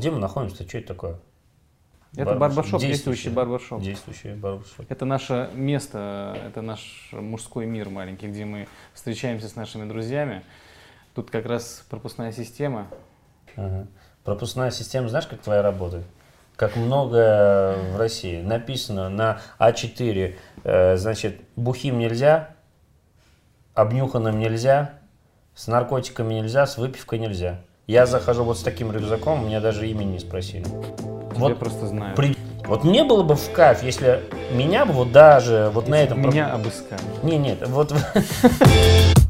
Где мы находимся? Что это такое? Это барбершоп, действующий барбершоп. Действующий барбершоп. Это наше место, это наш мужской мир маленький, где мы встречаемся с нашими друзьями. Тут как раз пропускная система. Ага. Пропускная система, знаешь, как твоя работает? Как много в России. Написано на А4, э, значит, бухим нельзя, обнюханным нельзя, с наркотиками нельзя, с выпивкой нельзя. Я захожу вот с таким рюкзаком, меня даже имени не спросили. Тебя Вот просто знаю. При- Вот мне было бы в кайф, если меня бы вот даже вот на этом... Меня обыскали. Не, нет, вот